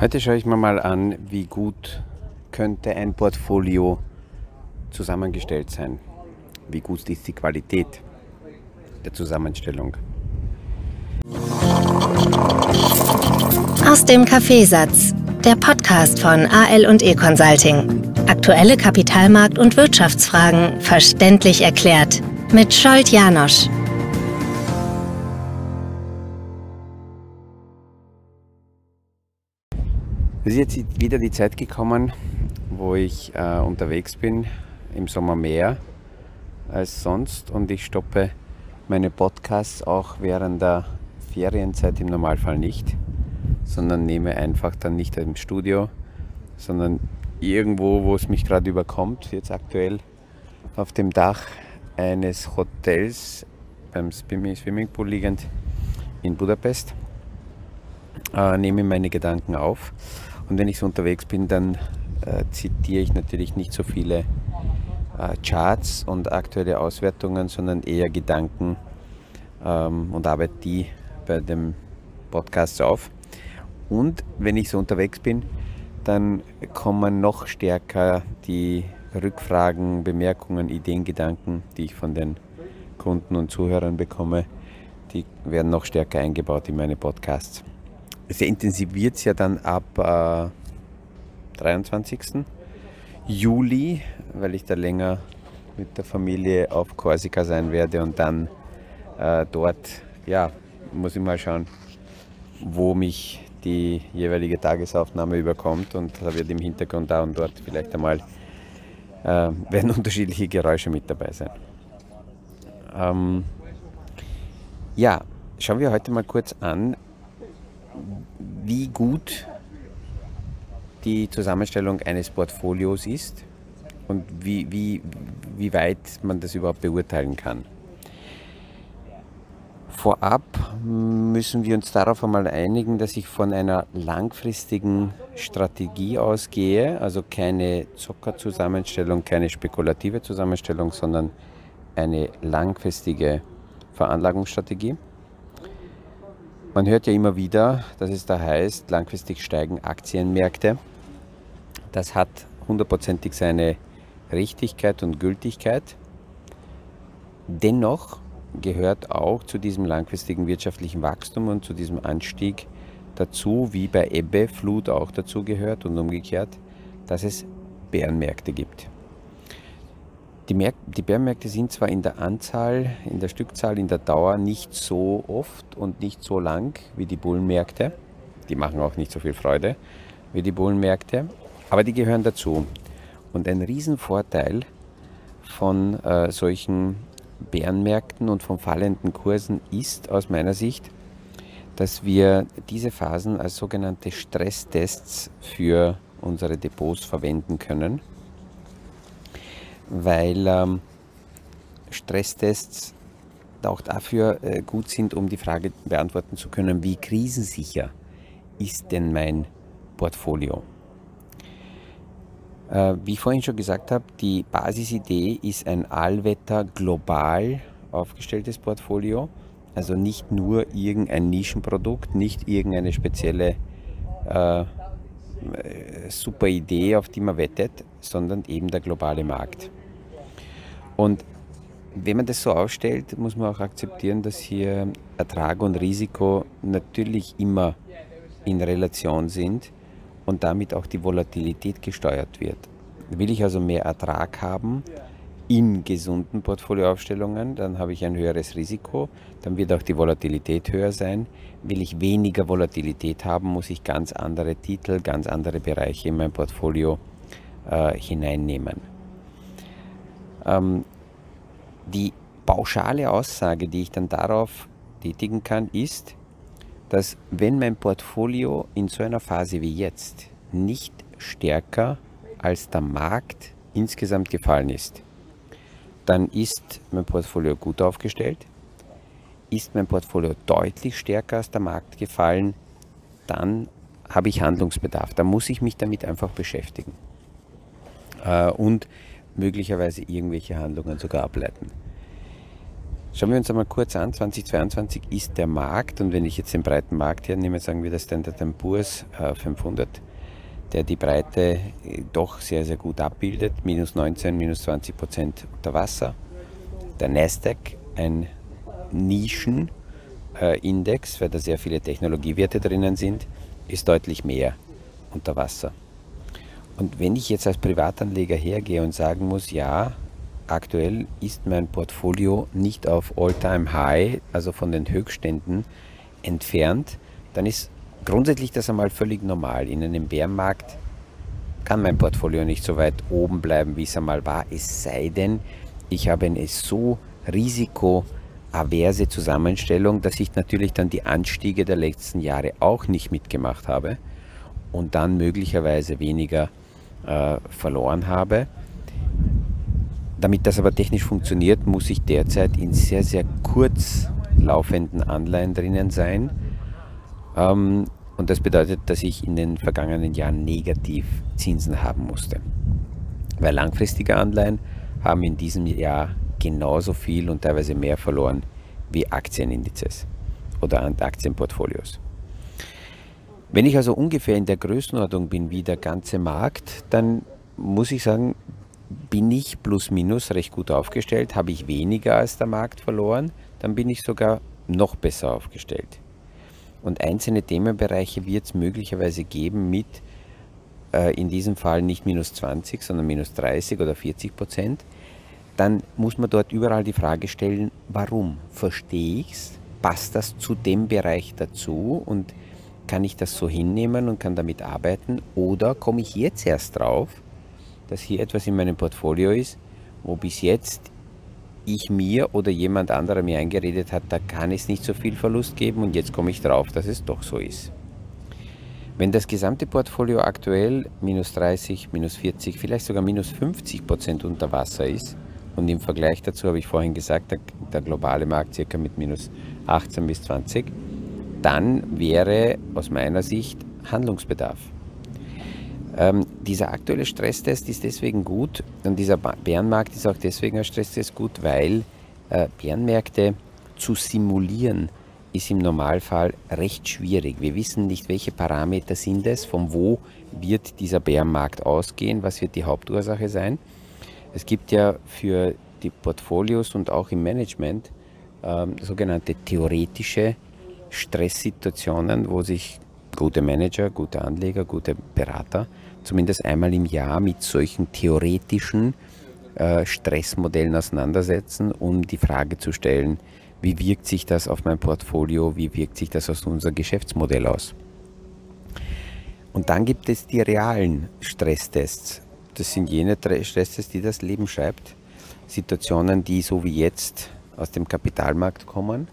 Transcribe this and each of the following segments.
Heute schaue ich mir mal an, wie gut könnte ein Portfolio zusammengestellt sein. Wie gut ist die Qualität der Zusammenstellung. Aus dem Kaffeesatz, der Podcast von AL und E Consulting. Aktuelle Kapitalmarkt- und Wirtschaftsfragen verständlich erklärt mit Scholt Janosch. Es ist jetzt wieder die Zeit gekommen, wo ich äh, unterwegs bin, im Sommer mehr als sonst und ich stoppe meine Podcasts auch während der Ferienzeit im Normalfall nicht, sondern nehme einfach dann nicht im Studio, sondern irgendwo, wo es mich gerade überkommt, jetzt aktuell auf dem Dach eines Hotels beim Swimmingpool liegend in Budapest, äh, nehme meine Gedanken auf und wenn ich so unterwegs bin, dann äh, zitiere ich natürlich nicht so viele äh, Charts und aktuelle Auswertungen, sondern eher Gedanken ähm, und arbeite die bei dem Podcast auf. Und wenn ich so unterwegs bin, dann kommen noch stärker die Rückfragen, Bemerkungen, Ideen, Gedanken, die ich von den Kunden und Zuhörern bekomme, die werden noch stärker eingebaut in meine Podcasts es intensiviert es ja dann ab äh, 23. Juli, weil ich da länger mit der Familie auf Korsika sein werde und dann äh, dort, ja, muss ich mal schauen, wo mich die jeweilige Tagesaufnahme überkommt und da wird im Hintergrund da und dort vielleicht einmal äh, werden unterschiedliche Geräusche mit dabei sein. Ähm, ja, schauen wir heute mal kurz an, wie gut die Zusammenstellung eines Portfolios ist und wie, wie, wie weit man das überhaupt beurteilen kann. Vorab müssen wir uns darauf einmal einigen, dass ich von einer langfristigen Strategie ausgehe, also keine Zockerzusammenstellung, keine spekulative Zusammenstellung, sondern eine langfristige Veranlagungsstrategie. Man hört ja immer wieder, dass es da heißt, langfristig steigen Aktienmärkte. Das hat hundertprozentig seine Richtigkeit und Gültigkeit. Dennoch gehört auch zu diesem langfristigen wirtschaftlichen Wachstum und zu diesem Anstieg dazu, wie bei Ebbe Flut auch dazu gehört und umgekehrt, dass es Bärenmärkte gibt. Die, Märk die Bärenmärkte sind zwar in der Anzahl, in der Stückzahl, in der Dauer nicht so oft und nicht so lang wie die Bullenmärkte. Die machen auch nicht so viel Freude wie die Bullenmärkte, aber die gehören dazu. Und ein Riesenvorteil von äh, solchen Bärenmärkten und von fallenden Kursen ist aus meiner Sicht, dass wir diese Phasen als sogenannte Stresstests für unsere Depots verwenden können weil ähm, Stresstests auch dafür äh, gut sind, um die Frage beantworten zu können, wie krisensicher ist denn mein Portfolio? Äh, wie ich vorhin schon gesagt habe, die Basisidee ist ein Allwetter global aufgestelltes Portfolio, also nicht nur irgendein Nischenprodukt, nicht irgendeine spezielle äh, super Idee, auf die man wettet, sondern eben der globale Markt. Und wenn man das so aufstellt, muss man auch akzeptieren, dass hier Ertrag und Risiko natürlich immer in Relation sind und damit auch die Volatilität gesteuert wird. Will ich also mehr Ertrag haben in gesunden Portfolioaufstellungen, dann habe ich ein höheres Risiko, dann wird auch die Volatilität höher sein. Will ich weniger Volatilität haben, muss ich ganz andere Titel, ganz andere Bereiche in mein Portfolio äh, hineinnehmen. Ähm, die pauschale Aussage, die ich dann darauf tätigen kann, ist, dass wenn mein Portfolio in so einer Phase wie jetzt nicht stärker als der Markt insgesamt gefallen ist, dann ist mein Portfolio gut aufgestellt. Ist mein Portfolio deutlich stärker als der Markt gefallen, dann habe ich Handlungsbedarf. Da muss ich mich damit einfach beschäftigen. Äh, und möglicherweise irgendwelche Handlungen sogar ableiten. Schauen wir uns einmal kurz an, 2022 ist der Markt und wenn ich jetzt den breiten Markt hernehme, sagen wir das Standard Poor's 500, äh, der die Breite äh, doch sehr, sehr gut abbildet, minus 19, minus 20 Prozent unter Wasser. Der Nasdaq, ein Nischenindex, weil da sehr viele Technologiewerte drinnen sind, ist deutlich mehr unter Wasser. Und wenn ich jetzt als Privatanleger hergehe und sagen muss, ja, aktuell ist mein Portfolio nicht auf All-Time-High, also von den Höchstständen entfernt, dann ist grundsätzlich das einmal völlig normal. In einem Bärenmarkt kann mein Portfolio nicht so weit oben bleiben, wie es einmal war, es sei denn, ich habe eine so risikoaverse Zusammenstellung, dass ich natürlich dann die Anstiege der letzten Jahre auch nicht mitgemacht habe und dann möglicherweise weniger äh, verloren habe. Damit das aber technisch funktioniert, muss ich derzeit in sehr, sehr kurz laufenden Anleihen drinnen sein. Ähm, und das bedeutet, dass ich in den vergangenen Jahren negativ Zinsen haben musste. Weil langfristige Anleihen haben in diesem Jahr genauso viel und teilweise mehr verloren wie Aktienindizes oder Aktienportfolios. Wenn ich also ungefähr in der Größenordnung bin wie der ganze Markt, dann muss ich sagen, bin ich plus minus recht gut aufgestellt. Habe ich weniger als der Markt verloren, dann bin ich sogar noch besser aufgestellt. Und einzelne Themenbereiche wird es möglicherweise geben mit äh, in diesem Fall nicht minus 20, sondern minus 30 oder 40 Prozent. Dann muss man dort überall die Frage stellen, warum? Verstehe ich es? Passt das zu dem Bereich dazu? Und kann ich das so hinnehmen und kann damit arbeiten? Oder komme ich jetzt erst drauf, dass hier etwas in meinem Portfolio ist, wo bis jetzt ich mir oder jemand anderer mir eingeredet hat, da kann es nicht so viel Verlust geben und jetzt komme ich drauf, dass es doch so ist. Wenn das gesamte Portfolio aktuell minus 30, minus 40, vielleicht sogar minus 50 Prozent unter Wasser ist und im Vergleich dazu habe ich vorhin gesagt, der, der globale Markt circa mit minus 18 bis 20, dann wäre aus meiner Sicht Handlungsbedarf. Ähm, dieser aktuelle Stresstest ist deswegen gut und dieser Bärenmarkt ist auch deswegen ein Stresstest gut, weil äh, Bärenmärkte zu simulieren ist im Normalfall recht schwierig. Wir wissen nicht, welche Parameter sind es, von wo wird dieser Bärenmarkt ausgehen, was wird die Hauptursache sein. Es gibt ja für die Portfolios und auch im Management ähm, sogenannte theoretische Stresssituationen, wo sich gute Manager, gute Anleger, gute Berater zumindest einmal im Jahr mit solchen theoretischen äh, Stressmodellen auseinandersetzen, um die Frage zu stellen, wie wirkt sich das auf mein Portfolio, wie wirkt sich das auf unser Geschäftsmodell aus. Und dann gibt es die realen Stresstests. Das sind jene Stresstests, die das Leben schreibt. Situationen, die so wie jetzt aus dem Kapitalmarkt kommen.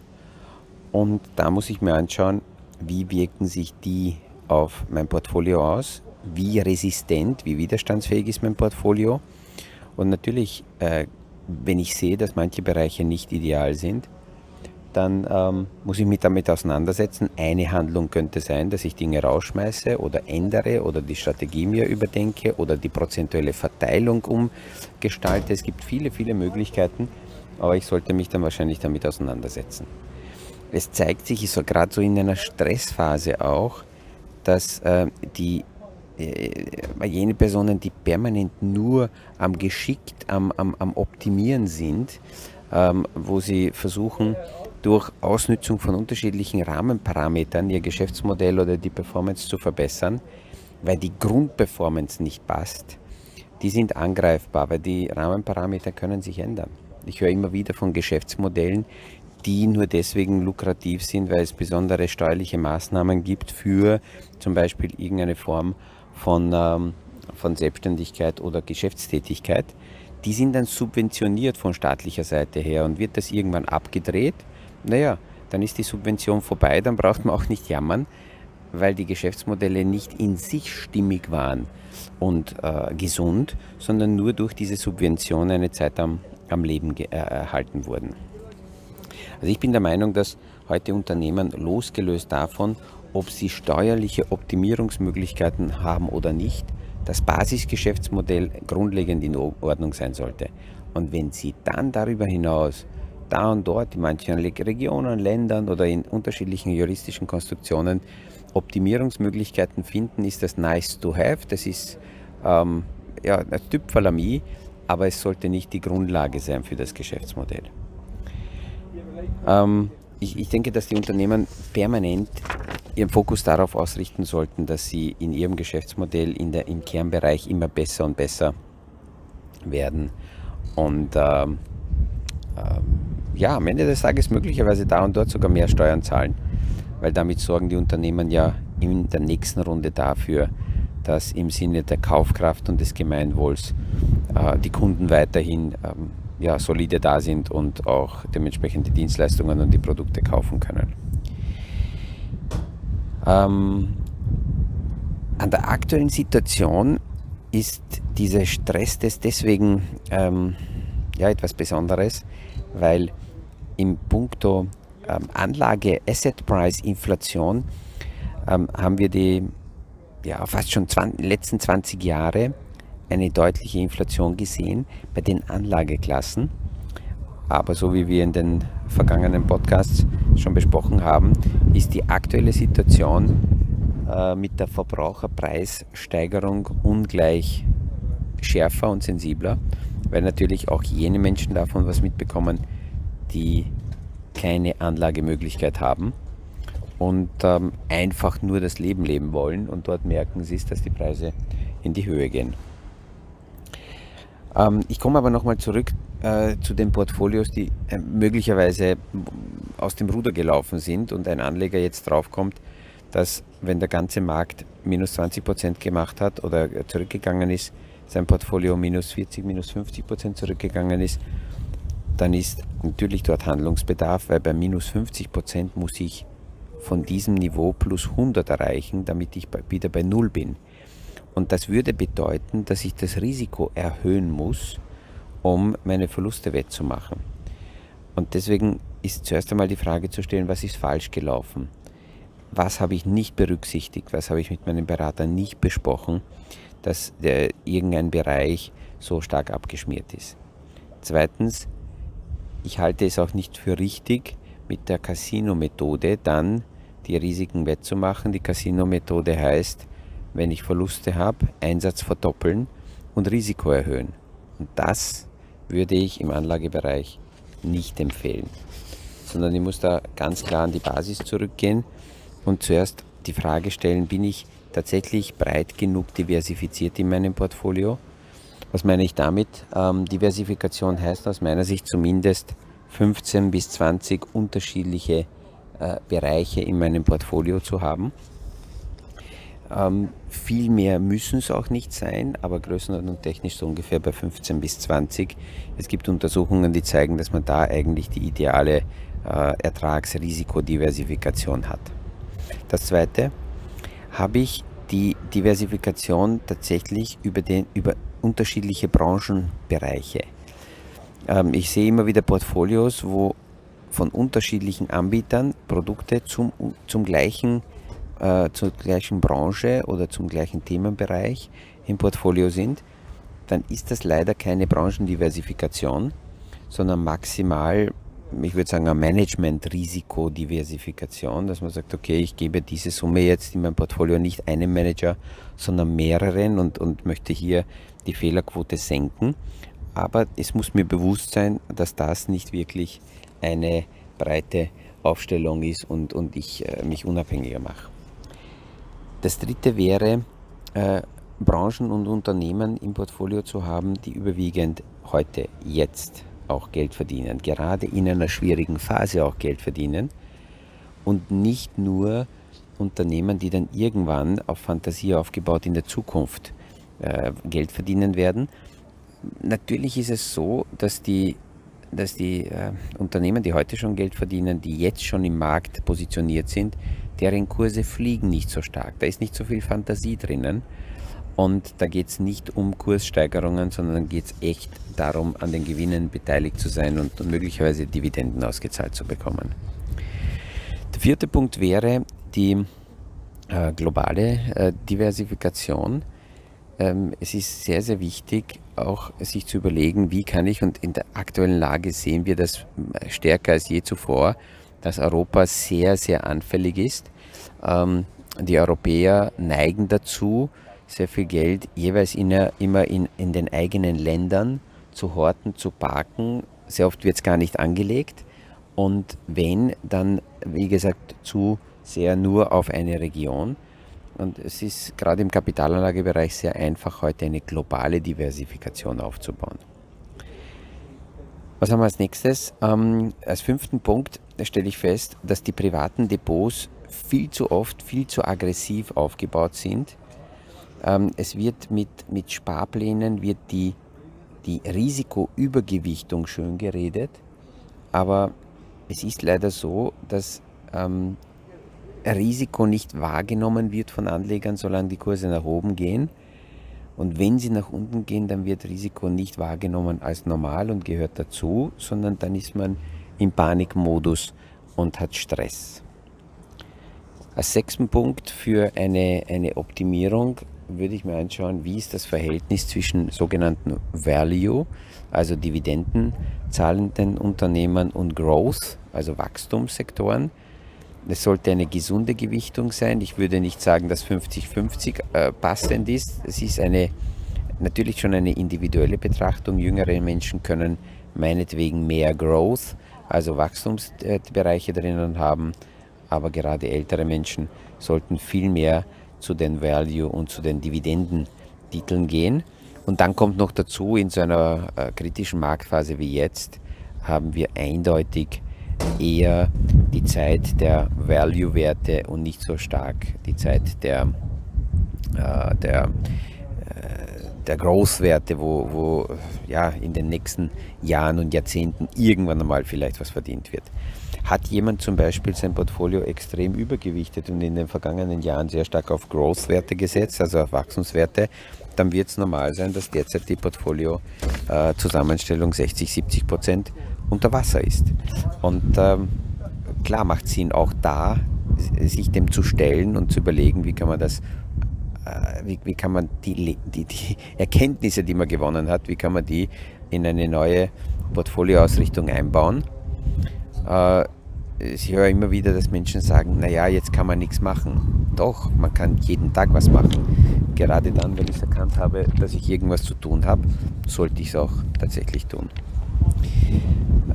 Und da muss ich mir anschauen, wie wirken sich die auf mein Portfolio aus, wie resistent, wie widerstandsfähig ist mein Portfolio. Und natürlich, äh, wenn ich sehe, dass manche Bereiche nicht ideal sind, dann ähm, muss ich mich damit auseinandersetzen. Eine Handlung könnte sein, dass ich Dinge rausschmeiße oder ändere oder die Strategie mir überdenke oder die prozentuelle Verteilung umgestalte. Es gibt viele, viele Möglichkeiten, aber ich sollte mich dann wahrscheinlich damit auseinandersetzen. Es zeigt sich so gerade so in einer Stressphase auch, dass äh, die äh, jene Personen, die permanent nur am geschickt, am, am, am Optimieren sind, ähm, wo sie versuchen, durch Ausnutzung von unterschiedlichen Rahmenparametern ihr Geschäftsmodell oder die Performance zu verbessern, weil die Grundperformance nicht passt, die sind angreifbar, weil die Rahmenparameter können sich ändern. Ich höre immer wieder von Geschäftsmodellen, die nur deswegen lukrativ sind, weil es besondere steuerliche Maßnahmen gibt für zum Beispiel irgendeine Form von, ähm, von Selbstständigkeit oder Geschäftstätigkeit, die sind dann subventioniert von staatlicher Seite her. Und wird das irgendwann abgedreht, naja, dann ist die Subvention vorbei, dann braucht man auch nicht jammern, weil die Geschäftsmodelle nicht in sich stimmig waren und äh, gesund, sondern nur durch diese Subvention eine Zeit am, am Leben äh, erhalten wurden. Also ich bin der Meinung, dass heute Unternehmen losgelöst davon, ob sie steuerliche Optimierungsmöglichkeiten haben oder nicht, das Basisgeschäftsmodell grundlegend in Ordnung sein sollte. Und wenn sie dann darüber hinaus da und dort in manchen Regionen, Ländern oder in unterschiedlichen juristischen Konstruktionen Optimierungsmöglichkeiten finden, ist das nice to have. Das ist ähm, ja, ein Typfalamie, aber es sollte nicht die Grundlage sein für das Geschäftsmodell. Ähm, ich, ich denke, dass die Unternehmen permanent ihren Fokus darauf ausrichten sollten, dass sie in ihrem Geschäftsmodell in der, im Kernbereich immer besser und besser werden. Und ähm, ähm, ja, am Ende des Tages möglicherweise da und dort sogar mehr Steuern zahlen, weil damit sorgen die Unternehmen ja in der nächsten Runde dafür, dass im Sinne der Kaufkraft und des Gemeinwohls äh, die Kunden weiterhin ähm, ja, solide da sind und auch dementsprechend die Dienstleistungen und die Produkte kaufen können. Ähm, an der aktuellen Situation ist dieser Stresstest deswegen ähm, ja, etwas Besonderes, weil im Punkto ähm, Anlage Asset Price Inflation ähm, haben wir die ja, fast schon die letzten 20 Jahre eine deutliche Inflation gesehen bei den Anlageklassen. Aber so wie wir in den vergangenen Podcasts schon besprochen haben, ist die aktuelle Situation äh, mit der Verbraucherpreissteigerung ungleich schärfer und sensibler, weil natürlich auch jene Menschen davon was mitbekommen, die keine Anlagemöglichkeit haben und ähm, einfach nur das Leben leben wollen und dort merken sie, dass die Preise in die Höhe gehen. Ähm, ich komme aber nochmal zurück äh, zu den Portfolios, die äh, möglicherweise aus dem Ruder gelaufen sind und ein Anleger jetzt draufkommt, dass wenn der ganze Markt minus 20 Prozent gemacht hat oder zurückgegangen ist, sein Portfolio minus 40, minus 50 Prozent zurückgegangen ist, dann ist natürlich dort Handlungsbedarf, weil bei minus 50 Prozent muss ich von diesem Niveau plus 100 erreichen, damit ich wieder bei Null bin. Und das würde bedeuten, dass ich das Risiko erhöhen muss, um meine Verluste wettzumachen. Und deswegen ist zuerst einmal die Frage zu stellen, was ist falsch gelaufen? Was habe ich nicht berücksichtigt? Was habe ich mit meinem Berater nicht besprochen, dass der, irgendein Bereich so stark abgeschmiert ist? Zweitens, ich halte es auch nicht für richtig, mit der Casino-Methode dann die Risiken wettzumachen. Die Casino-Methode heißt, wenn ich Verluste habe, Einsatz verdoppeln und Risiko erhöhen. Und das würde ich im Anlagebereich nicht empfehlen, sondern ich muss da ganz klar an die Basis zurückgehen und zuerst die Frage stellen, bin ich tatsächlich breit genug diversifiziert in meinem Portfolio? Was meine ich damit? Ähm, Diversifikation heißt aus meiner Sicht zumindest 15 bis 20 unterschiedliche äh, Bereiche in meinem Portfolio zu haben. Ähm, viel mehr müssen es auch nicht sein, aber größenordnung technisch so ungefähr bei 15 bis 20. Es gibt Untersuchungen, die zeigen, dass man da eigentlich die ideale äh, Ertragsrisikodiversifikation hat. Das zweite, habe ich die Diversifikation tatsächlich über, den, über unterschiedliche Branchenbereiche. Ähm, ich sehe immer wieder Portfolios, wo von unterschiedlichen Anbietern Produkte zum, zum gleichen äh, zur gleichen Branche oder zum gleichen Themenbereich im Portfolio sind, dann ist das leider keine Branchendiversifikation, sondern maximal, ich würde sagen, eine Management-Risikodiversifikation, dass man sagt, okay, ich gebe diese Summe jetzt in mein Portfolio nicht einem Manager, sondern mehreren und, und möchte hier die Fehlerquote senken. Aber es muss mir bewusst sein, dass das nicht wirklich eine breite Aufstellung ist und, und ich äh, mich unabhängiger mache. Das dritte wäre, äh, Branchen und Unternehmen im Portfolio zu haben, die überwiegend heute, jetzt auch Geld verdienen, gerade in einer schwierigen Phase auch Geld verdienen und nicht nur Unternehmen, die dann irgendwann auf Fantasie aufgebaut in der Zukunft äh, Geld verdienen werden. Natürlich ist es so, dass die, dass die äh, Unternehmen, die heute schon Geld verdienen, die jetzt schon im Markt positioniert sind, deren Kurse fliegen nicht so stark. Da ist nicht so viel Fantasie drinnen. Und da geht es nicht um Kurssteigerungen, sondern geht es echt darum, an den Gewinnen beteiligt zu sein und möglicherweise Dividenden ausgezahlt zu bekommen. Der vierte Punkt wäre die äh, globale äh, Diversifikation. ähm, es ist sehr, sehr wichtig, auch sich zu überlegen, wie kann ich, und in der aktuellen Lage sehen wir das stärker als je zuvor, dass Europa sehr, sehr anfällig ist. Ähm, die Europäer neigen dazu, sehr viel Geld jeweils in, immer in, in den eigenen Ländern zu horten, zu parken. Sehr oft wird es gar nicht angelegt. Und wenn, dann, wie gesagt, zu sehr nur auf eine Region. Und es ist gerade im Kapitalanlagebereich sehr einfach, heute eine globale Diversifikation aufzubauen. Was haben wir als nächstes? Ähm, als fünften Punkt stelle ich fest, dass die privaten Depots viel zu oft, viel zu aggressiv aufgebaut sind. Ähm, es wird mit, mit Sparplänen wird die, die Risikoübergewichtung schön geredet, aber es ist leider so, dass ähm, Risiko nicht wahrgenommen wird von Anlegern, solange die Kurse nach oben gehen. Und wenn sie nach unten gehen, dann wird Risiko nicht wahrgenommen als normal und gehört dazu, sondern dann ist man im Panikmodus und hat Stress. Als sechsten Punkt für eine, eine Optimierung würde ich mir anschauen, wie ist das Verhältnis zwischen sogenannten Value, also Dividenden zahlenden Unternehmen und Growth, also Wachstumssektoren. Es sollte eine gesunde Gewichtung sein. Ich würde nicht sagen, dass 50-50 äh, passend ist. Es ist eine, natürlich schon eine individuelle Betrachtung. Jüngere Menschen können meinetwegen mehr Growth, also Wachstumsbereiche drinnen haben, aber gerade ältere Menschen sollten viel mehr zu den Value und zu den Dividendentiteln gehen. Und dann kommt noch dazu, in so einer äh, kritischen Marktphase wie jetzt haben wir eindeutig eher die Zeit der Value-Werte und nicht so stark die Zeit der, äh, der, äh, der Growth-Werte, wo, wo ja, in den nächsten Jahren und Jahrzehnten irgendwann einmal vielleicht was verdient wird. Hat jemand zum Beispiel sein Portfolio extrem übergewichtet und in den vergangenen Jahren sehr stark auf Growth-Werte gesetzt, also auf Wachstumswerte, dann wird es normal sein, dass derzeit die Portfolio-Zusammenstellung äh, 60, 70 Prozent unter Wasser ist. Und ähm, klar macht Sinn auch da, sich dem zu stellen und zu überlegen, wie kann man das, äh, wie, wie kann man die, die, die Erkenntnisse, die man gewonnen hat, wie kann man die in eine neue Portfolioausrichtung einbauen. Äh, ich höre immer wieder, dass Menschen sagen, naja, jetzt kann man nichts machen. Doch, man kann jeden Tag was machen. Gerade dann, wenn ich es erkannt habe, dass ich irgendwas zu tun habe, sollte ich es auch tatsächlich tun.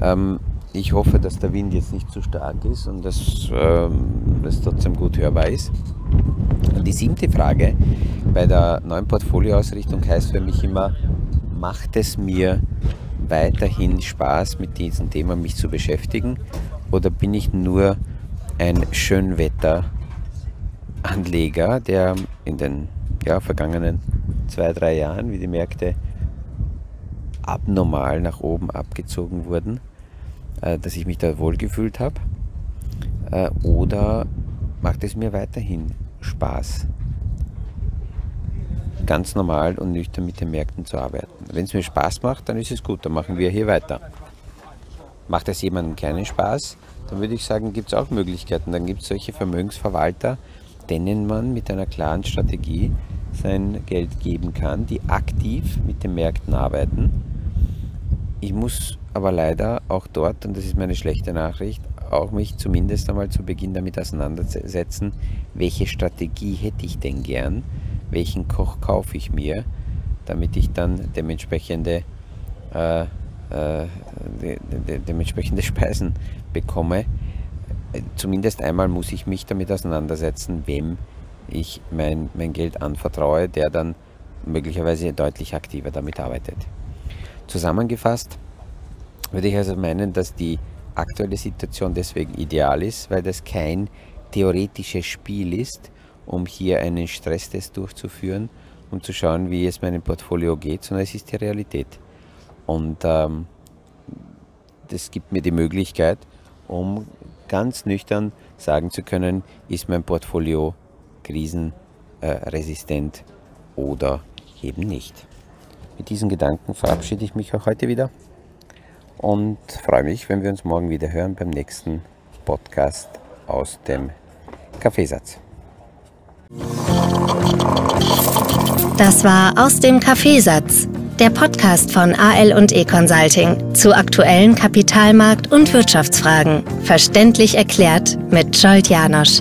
Ähm, ich hoffe, dass der Wind jetzt nicht zu stark ist und dass ähm, es trotzdem gut hörbar ist. Und die siebte Frage bei der neuen Portfolioausrichtung heißt für mich immer, macht es mir weiterhin Spaß, mit diesem Thema mich zu beschäftigen oder bin ich nur ein Schönwetteranleger, der in den ja, vergangenen zwei, drei Jahren, wie die Märkte abnormal nach oben abgezogen wurden, äh, dass ich mich da wohlgefühlt habe? Äh, oder macht es mir weiterhin Spaß, ganz normal und nüchtern mit den Märkten zu arbeiten? Wenn es mir Spaß macht, dann ist es gut, dann machen wir hier weiter. Macht es jemandem keinen Spaß, dann würde ich sagen, gibt es auch Möglichkeiten. Dann gibt es solche Vermögensverwalter, denen man mit einer klaren Strategie sein Geld geben kann, die aktiv mit den Märkten arbeiten ich muss aber leider auch dort, und das ist meine schlechte Nachricht, auch mich zumindest einmal zu Beginn damit auseinandersetzen, welche Strategie hätte ich denn gern, welchen Koch kaufe ich mir, damit ich dann dementsprechende, äh, äh, de, de, dementsprechende Speisen bekomme. Zumindest einmal muss ich mich damit auseinandersetzen, wem ich mein, mein Geld anvertraue, der dann möglicherweise deutlich aktiver damit arbeitet. Zusammengefasst würde ich also meinen, dass die aktuelle Situation deswegen ideal ist, weil das kein theoretisches Spiel ist, um hier einen Stresstest durchzuführen, um zu schauen, wie es meinem Portfolio geht, sondern es ist die Realität. Und ähm, das gibt mir die Möglichkeit, um ganz nüchtern sagen zu können, ist mein Portfolio krisenresistent oder eben nicht. Mit diesen Gedanken verabschiede ich mich auch heute wieder und freue mich, wenn wir uns morgen wieder hören beim nächsten Podcast aus dem Kaffeesatz. Das war aus dem Kaffeesatz, der Podcast von AL und E Consulting zu aktuellen Kapitalmarkt- und Wirtschaftsfragen, verständlich erklärt mit Scholt Janosch.